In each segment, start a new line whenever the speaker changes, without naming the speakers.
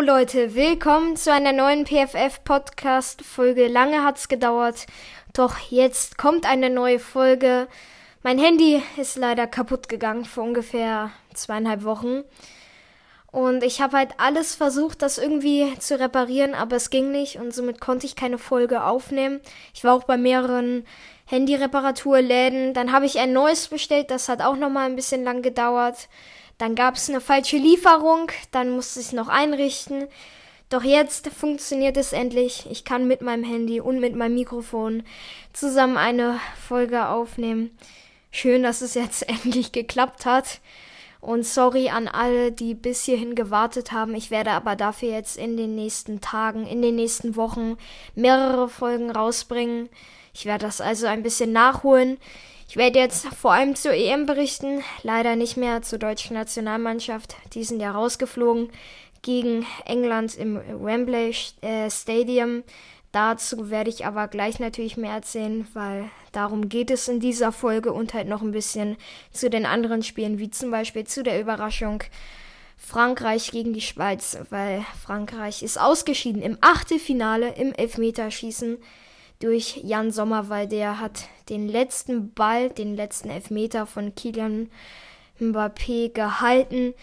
Leute, willkommen zu einer neuen PFF Podcast Folge. Lange hat's gedauert, doch jetzt kommt eine neue Folge. Mein Handy ist leider kaputt gegangen vor ungefähr zweieinhalb Wochen. Und ich habe halt alles versucht, das irgendwie zu reparieren, aber es ging nicht und somit konnte ich keine Folge aufnehmen. Ich war auch bei mehreren Handy-Reparaturläden. Dann habe ich ein neues bestellt, das hat auch nochmal ein bisschen lang gedauert. Dann gab es eine falsche Lieferung, dann musste ich noch einrichten. Doch jetzt funktioniert es endlich. Ich kann mit meinem Handy und mit meinem Mikrofon zusammen eine Folge aufnehmen. Schön, dass es jetzt endlich geklappt hat. Und sorry an alle, die bis hierhin gewartet haben. Ich werde aber dafür jetzt in den nächsten Tagen, in den nächsten Wochen mehrere Folgen rausbringen. Ich werde das also ein bisschen nachholen. Ich werde jetzt vor allem zur EM berichten, leider nicht mehr zur deutschen Nationalmannschaft. Die sind ja rausgeflogen gegen England im Wembley äh, Stadium. Dazu werde ich aber gleich natürlich mehr erzählen, weil darum geht es in dieser Folge und halt noch ein bisschen zu den anderen Spielen, wie zum Beispiel zu der Überraschung Frankreich gegen die Schweiz, weil Frankreich ist ausgeschieden im Achtelfinale im Elfmeterschießen durch Jan Sommer, weil der hat den letzten Ball, den letzten Elfmeter von Kilian Mbappé gehalten.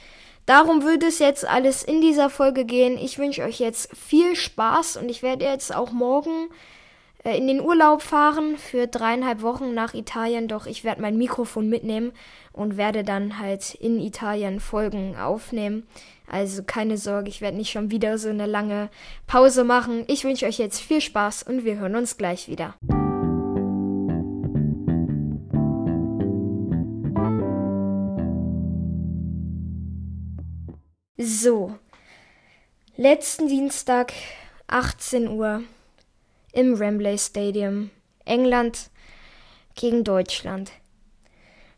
Darum würde es jetzt alles in dieser Folge gehen. Ich wünsche euch jetzt viel Spaß und ich werde jetzt auch morgen äh, in den Urlaub fahren für dreieinhalb Wochen nach Italien. Doch ich werde mein Mikrofon mitnehmen und werde dann halt in Italien Folgen aufnehmen. Also keine Sorge, ich werde nicht schon wieder so eine lange Pause machen. Ich wünsche euch jetzt viel Spaß und wir hören uns gleich wieder. So, letzten Dienstag 18 Uhr im Wembley Stadium, England gegen Deutschland.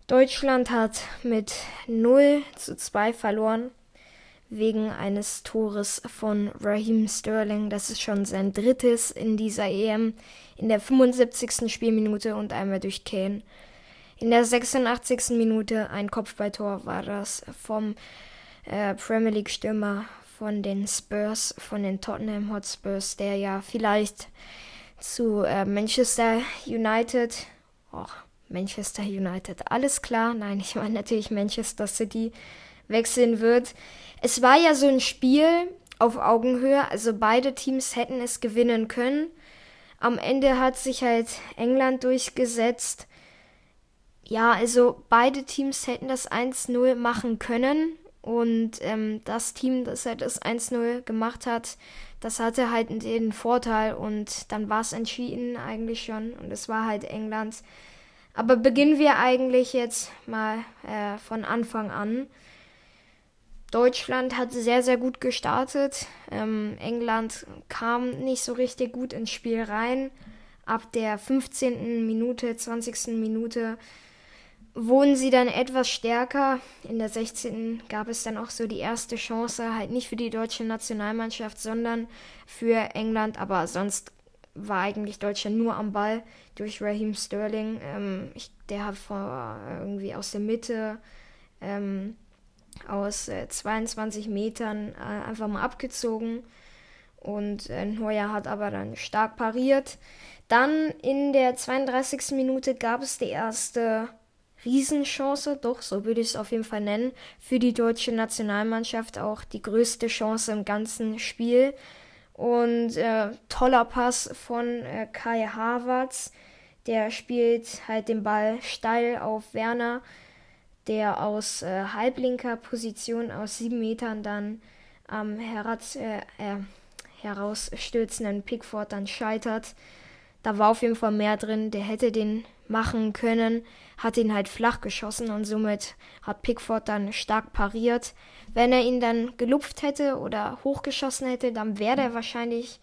Deutschland hat mit 0 zu 2 verloren wegen eines Tores von Raheem Sterling. Das ist schon sein drittes in dieser EM. In der 75. Spielminute und einmal durch Kane. In der 86. Minute ein Kopfballtor war das vom äh, Premier League Stürmer von den Spurs, von den Tottenham Hotspurs, der ja vielleicht zu äh, Manchester United, oh, Manchester United, alles klar, nein, ich meine natürlich Manchester City wechseln wird. Es war ja so ein Spiel auf Augenhöhe, also beide Teams hätten es gewinnen können. Am Ende hat sich halt England durchgesetzt. Ja, also beide Teams hätten das 1-0 machen können. Und ähm, das Team, das halt das 1-0 gemacht hat, das hatte halt den Vorteil. Und dann war es entschieden eigentlich schon. Und es war halt England. Aber beginnen wir eigentlich jetzt mal äh, von Anfang an. Deutschland hat sehr, sehr gut gestartet. Ähm, England kam nicht so richtig gut ins Spiel rein. Ab der 15. Minute, 20. Minute wurden sie dann etwas stärker. In der 16. gab es dann auch so die erste Chance, halt nicht für die deutsche Nationalmannschaft, sondern für England. Aber sonst war eigentlich Deutschland nur am Ball durch Raheem Sterling. Ähm, ich, der hat vor, irgendwie aus der Mitte ähm, aus äh, 22 Metern äh, einfach mal abgezogen. Und äh, Neuer hat aber dann stark pariert. Dann in der 32. Minute gab es die erste Riesenchance, doch, so würde ich es auf jeden Fall nennen, für die deutsche Nationalmannschaft auch die größte Chance im ganzen Spiel. Und äh, toller Pass von äh, Kai Havertz, der spielt halt den Ball steil auf Werner der aus äh, halblinker Position aus sieben Metern dann am Heraz, äh, äh, herausstürzenden Pickford dann scheitert. Da war auf jeden Fall mehr drin. Der hätte den machen können, hat ihn halt flach geschossen und somit hat Pickford dann stark pariert. Wenn er ihn dann gelupft hätte oder hochgeschossen hätte, dann wäre er wahrscheinlich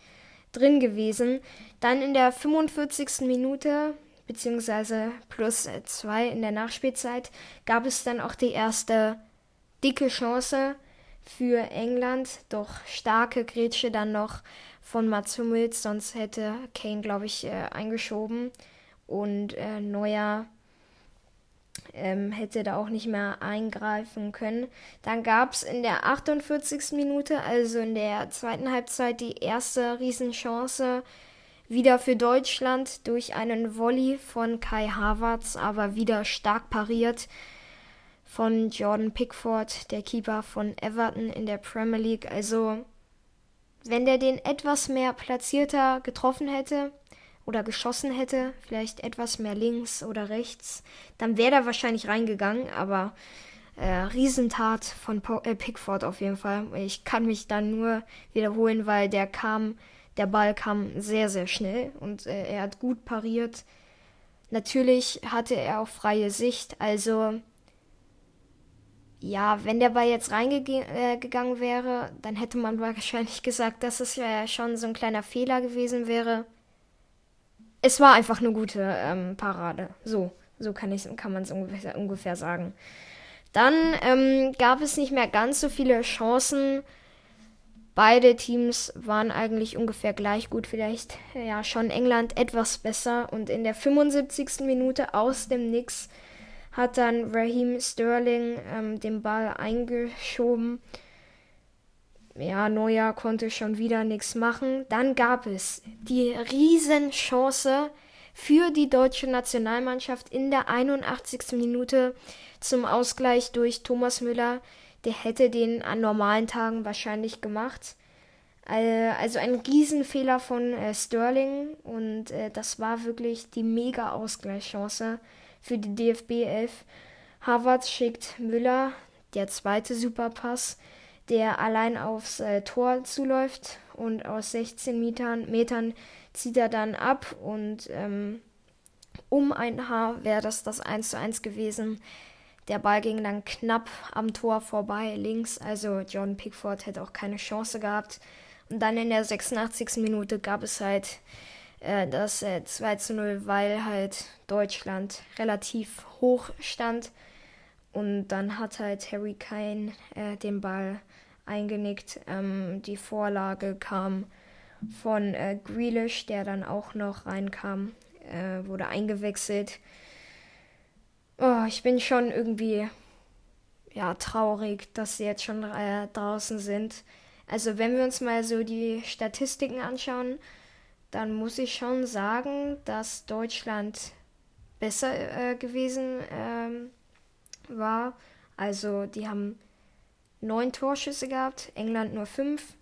drin gewesen. Dann in der 45. Minute beziehungsweise plus äh, zwei in der Nachspielzeit, gab es dann auch die erste dicke Chance für England. Doch starke Grätsche dann noch von Mats Hummels, sonst hätte Kane, glaube ich, äh, eingeschoben. Und äh, Neuer ähm, hätte da auch nicht mehr eingreifen können. Dann gab es in der 48. Minute, also in der zweiten Halbzeit, die erste Riesenchance wieder für Deutschland durch einen Volley von Kai Havertz, aber wieder stark pariert von Jordan Pickford, der Keeper von Everton in der Premier League. Also, wenn der den etwas mehr platzierter getroffen hätte oder geschossen hätte, vielleicht etwas mehr links oder rechts, dann wäre er wahrscheinlich reingegangen, aber äh, Riesentat von po äh, Pickford auf jeden Fall. Ich kann mich dann nur wiederholen, weil der kam der Ball kam sehr, sehr schnell und äh, er hat gut pariert. Natürlich hatte er auch freie Sicht, also ja, wenn der Ball jetzt reingegangen äh, wäre, dann hätte man wahrscheinlich gesagt, dass es ja schon so ein kleiner Fehler gewesen wäre. Es war einfach eine gute ähm, Parade. So, so kann, kann man es ungefähr, ungefähr sagen. Dann ähm, gab es nicht mehr ganz so viele Chancen Beide Teams waren eigentlich ungefähr gleich gut, vielleicht ja schon England etwas besser. Und in der 75. Minute aus dem Nix hat dann Raheem Sterling ähm, den Ball eingeschoben. Ja, Neuer konnte schon wieder nichts machen. Dann gab es die Riesenchance für die deutsche Nationalmannschaft in der 81. Minute zum Ausgleich durch Thomas Müller der hätte den an normalen Tagen wahrscheinlich gemacht. Also ein Riesenfehler von äh, Sterling und äh, das war wirklich die mega Ausgleichschance für die DFB 11. Harvard schickt Müller, der zweite Superpass, der allein aufs äh, Tor zuläuft und aus 16 Metern, Metern zieht er dann ab und ähm, um ein Haar wäre das das 1 zu 1 gewesen. Der Ball ging dann knapp am Tor vorbei, links. Also John Pickford hätte auch keine Chance gehabt. Und dann in der 86. Minute gab es halt äh, das äh, 2 zu 0, weil halt Deutschland relativ hoch stand. Und dann hat halt Harry Kane äh, den Ball eingenickt. Ähm, die Vorlage kam von äh, Grealish, der dann auch noch reinkam, äh, wurde eingewechselt. Oh, ich bin schon irgendwie ja traurig, dass sie jetzt schon äh, draußen sind. Also wenn wir uns mal so die Statistiken anschauen, dann muss ich schon sagen, dass Deutschland besser äh, gewesen ähm, war. Also die haben neun Torschüsse gehabt, England nur fünf.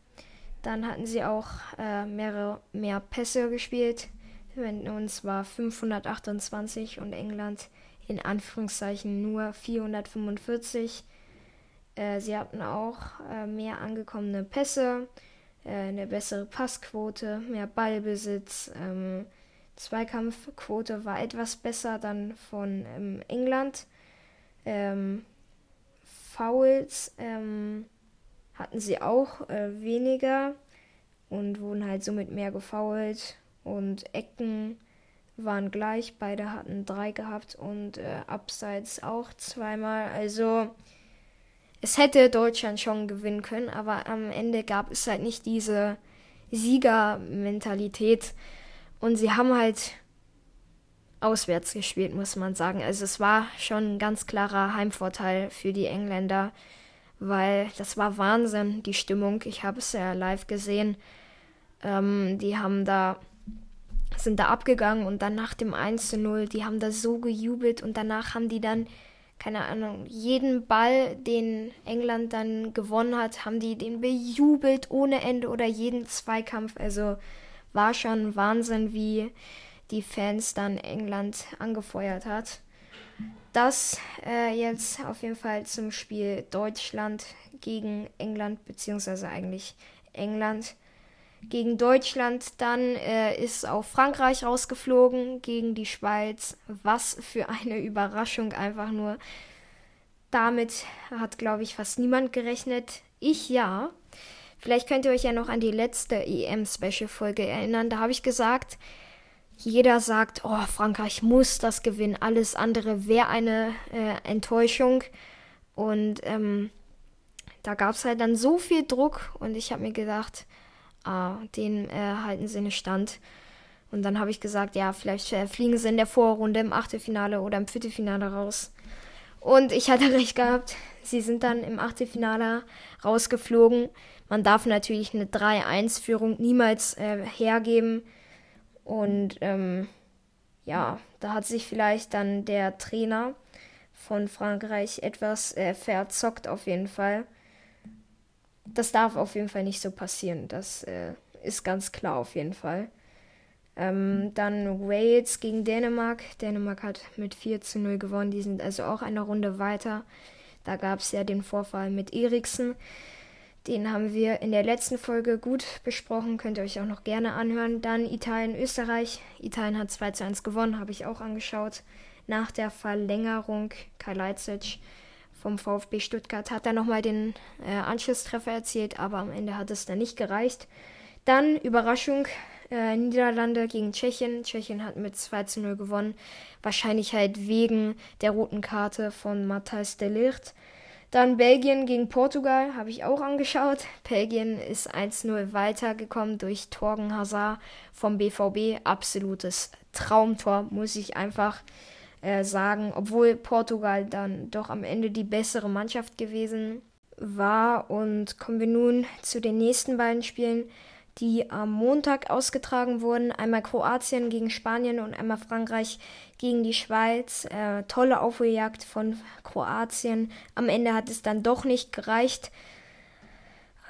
Dann hatten sie auch äh, mehrere mehr Pässe gespielt. Und zwar 528 und England in Anführungszeichen nur 445. Äh, sie hatten auch äh, mehr angekommene Pässe, äh, eine bessere Passquote, mehr Ballbesitz. Ähm, Zweikampfquote war etwas besser dann von ähm, England. Ähm, Fouls ähm, hatten sie auch äh, weniger und wurden halt somit mehr gefoult und Ecken waren gleich. Beide hatten drei gehabt und äh, abseits auch zweimal. Also es hätte Deutschland schon gewinnen können, aber am Ende gab es halt nicht diese Siegermentalität. Und sie haben halt auswärts gespielt, muss man sagen. Also es war schon ein ganz klarer Heimvorteil für die Engländer, weil das war Wahnsinn, die Stimmung. Ich habe es ja live gesehen. Ähm, die haben da sind da abgegangen und dann nach dem 1 zu 0, die haben da so gejubelt und danach haben die dann, keine Ahnung, jeden Ball, den England dann gewonnen hat, haben die den bejubelt ohne Ende oder jeden Zweikampf. Also war schon Wahnsinn, wie die Fans dann England angefeuert hat. Das äh, jetzt auf jeden Fall zum Spiel Deutschland gegen England, beziehungsweise eigentlich England gegen Deutschland. Dann äh, ist auch Frankreich rausgeflogen gegen die Schweiz. Was für eine Überraschung einfach nur. Damit hat, glaube ich, fast niemand gerechnet. Ich ja. Vielleicht könnt ihr euch ja noch an die letzte EM-Special-Folge erinnern. Da habe ich gesagt, jeder sagt, oh, Frankreich muss das gewinnen. Alles andere wäre eine äh, Enttäuschung. Und ähm, da gab es halt dann so viel Druck und ich habe mir gedacht, ah, den äh, halten sie nicht stand. Und dann habe ich gesagt, ja, vielleicht äh, fliegen sie in der Vorrunde im Achtelfinale oder im Viertelfinale raus. Und ich hatte recht gehabt. Sie sind dann im Achtelfinale rausgeflogen. Man darf natürlich eine 3-1-Führung niemals äh, hergeben. Und ähm, ja, da hat sich vielleicht dann der Trainer von Frankreich etwas äh, verzockt auf jeden Fall. Das darf auf jeden Fall nicht so passieren. Das äh, ist ganz klar auf jeden Fall. Ähm, dann Wales gegen Dänemark. Dänemark hat mit 4 zu 0 gewonnen. Die sind also auch eine Runde weiter. Da gab es ja den Vorfall mit Eriksen. Den haben wir in der letzten Folge gut besprochen. Könnt ihr euch auch noch gerne anhören. Dann Italien, Österreich. Italien hat 2 zu 1 gewonnen, habe ich auch angeschaut. Nach der Verlängerung, Kai Leitzig vom VfB Stuttgart hat er nochmal den äh, Anschlusstreffer erzielt, aber am Ende hat es dann nicht gereicht. Dann Überraschung, äh, Niederlande gegen Tschechien. Tschechien hat mit 2 zu 0 gewonnen. Wahrscheinlich halt wegen der roten Karte von Matthijs de Ligt. Dann Belgien gegen Portugal habe ich auch angeschaut. Belgien ist 1-0 weitergekommen durch Torgen Hazard vom BVB. Absolutes Traumtor, muss ich einfach äh, sagen. Obwohl Portugal dann doch am Ende die bessere Mannschaft gewesen war. Und kommen wir nun zu den nächsten beiden Spielen die am Montag ausgetragen wurden. Einmal Kroatien gegen Spanien und einmal Frankreich gegen die Schweiz. Äh, tolle Aufholjagd von Kroatien. Am Ende hat es dann doch nicht gereicht.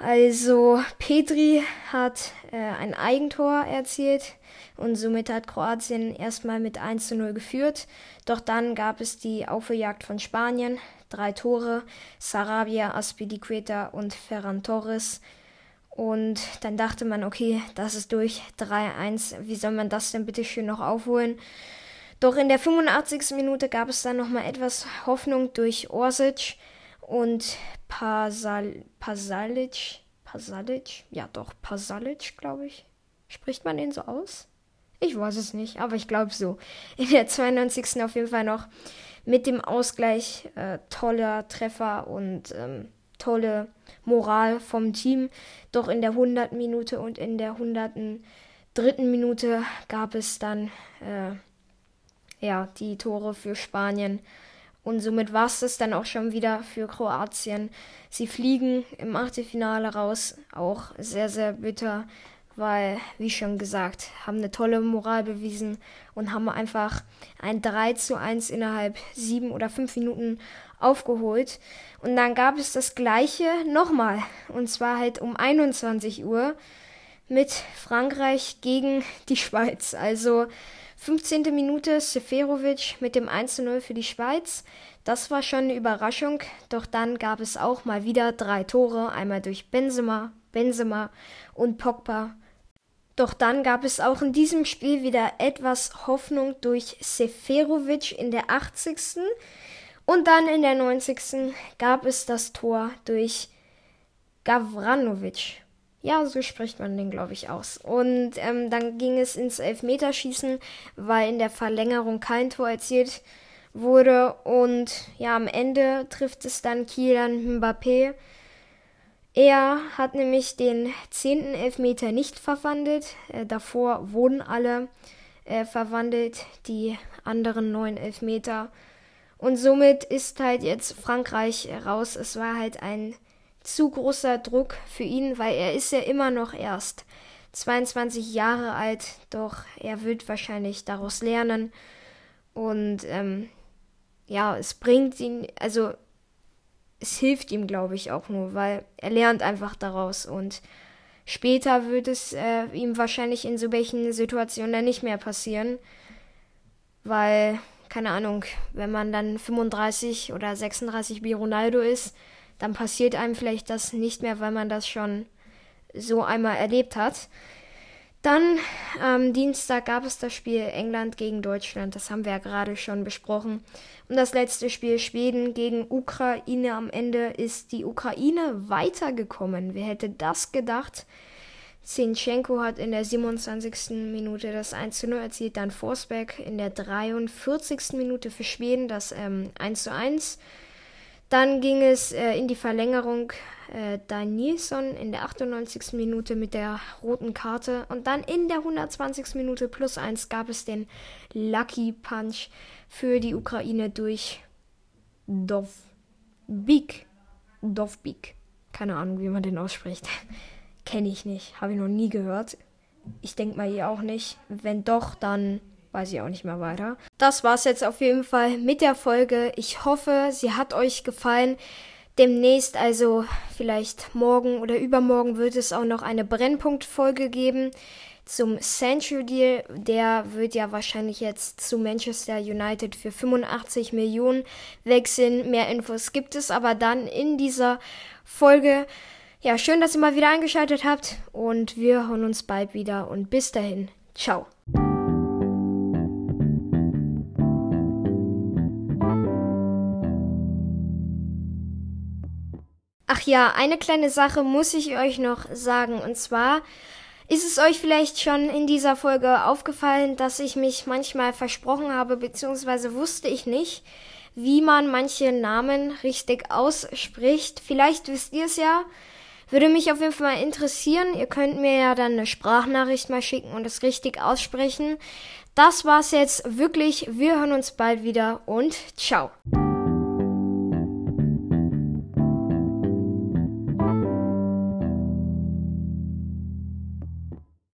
Also Petri hat äh, ein Eigentor erzielt und somit hat Kroatien erstmal mit 1 zu 0 geführt. Doch dann gab es die Aufholjagd von Spanien. Drei Tore, Sarabia, Aspilicueta und Ferran Torres und dann dachte man, okay, das ist durch 3-1. Wie soll man das denn bitte schön noch aufholen? Doch in der 85. Minute gab es dann nochmal etwas Hoffnung durch Orsic und Pasal Pasalic. Pasalic? Ja, doch, Pasalic, glaube ich. Spricht man den so aus? Ich weiß es nicht, aber ich glaube so. In der 92. auf jeden Fall noch mit dem Ausgleich äh, toller Treffer und ähm, tolle Moral vom Team. Doch in der 100. Minute und in der 103. Minute gab es dann äh, ja, die Tore für Spanien. Und somit war es das dann auch schon wieder für Kroatien. Sie fliegen im Achtelfinale raus, auch sehr, sehr bitter, weil, wie schon gesagt, haben eine tolle Moral bewiesen und haben einfach ein 3 zu 1 innerhalb sieben oder fünf Minuten aufgeholt. Und dann gab es das gleiche nochmal. Und zwar halt um 21 Uhr mit Frankreich gegen die Schweiz. Also 15. Minute Seferovic mit dem 1-0 für die Schweiz. Das war schon eine Überraschung, doch dann gab es auch mal wieder drei Tore, einmal durch Benzema, Benzema und Pogba. Doch dann gab es auch in diesem Spiel wieder etwas Hoffnung durch Seferovic in der 80. Und dann in der 90. gab es das Tor durch Gavranovic. Ja, so spricht man den, glaube ich, aus. Und ähm, dann ging es ins Elfmeterschießen, weil in der Verlängerung kein Tor erzielt wurde. Und ja, am Ende trifft es dann Kylian Mbappé. Er hat nämlich den zehnten Elfmeter nicht verwandelt. Äh, davor wurden alle äh, verwandelt, die anderen neun Elfmeter. Und somit ist halt jetzt Frankreich raus. Es war halt ein zu großer Druck für ihn, weil er ist ja immer noch erst 22 Jahre alt, doch er wird wahrscheinlich daraus lernen. Und ähm, ja, es bringt ihn, also es hilft ihm, glaube ich, auch nur, weil er lernt einfach daraus und später wird es äh, ihm wahrscheinlich in so welchen Situationen dann nicht mehr passieren, weil keine Ahnung, wenn man dann 35 oder 36 wie Ronaldo ist, dann passiert einem vielleicht das nicht mehr, weil man das schon so einmal erlebt hat. Dann am Dienstag gab es das Spiel England gegen Deutschland, das haben wir ja gerade schon besprochen. Und das letzte Spiel Schweden gegen Ukraine. Am Ende ist die Ukraine weitergekommen. Wer hätte das gedacht? Zinchenko hat in der 27. Minute das 1 zu 0 erzielt, dann Forsberg in der 43. Minute für Schweden das ähm, 1 zu 1. Dann ging es äh, in die Verlängerung äh, Danielson in der 98. Minute mit der roten Karte und dann in der 120. Minute plus 1 gab es den Lucky Punch für die Ukraine durch Dovbik. Dovbik. Keine Ahnung, wie man den ausspricht. Kenne ich nicht. Habe ich noch nie gehört. Ich denke mal ihr auch nicht. Wenn doch, dann weiß ich auch nicht mehr weiter. Das war's jetzt auf jeden Fall mit der Folge. Ich hoffe, sie hat euch gefallen. Demnächst, also vielleicht morgen oder übermorgen, wird es auch noch eine Brennpunktfolge geben zum Century Deal. Der wird ja wahrscheinlich jetzt zu Manchester United für 85 Millionen wechseln. Mehr Infos gibt es aber dann in dieser Folge. Ja, schön, dass ihr mal wieder eingeschaltet habt und wir hören uns bald wieder und bis dahin. Ciao. Ach ja, eine kleine Sache muss ich euch noch sagen. Und zwar ist es euch vielleicht schon in dieser Folge aufgefallen, dass ich mich manchmal versprochen habe, beziehungsweise wusste ich nicht, wie man manche Namen richtig ausspricht. Vielleicht wisst ihr es ja. Würde mich auf jeden Fall mal interessieren. Ihr könnt mir ja dann eine Sprachnachricht mal schicken und es richtig aussprechen. Das war's jetzt wirklich. Wir hören uns bald wieder und ciao.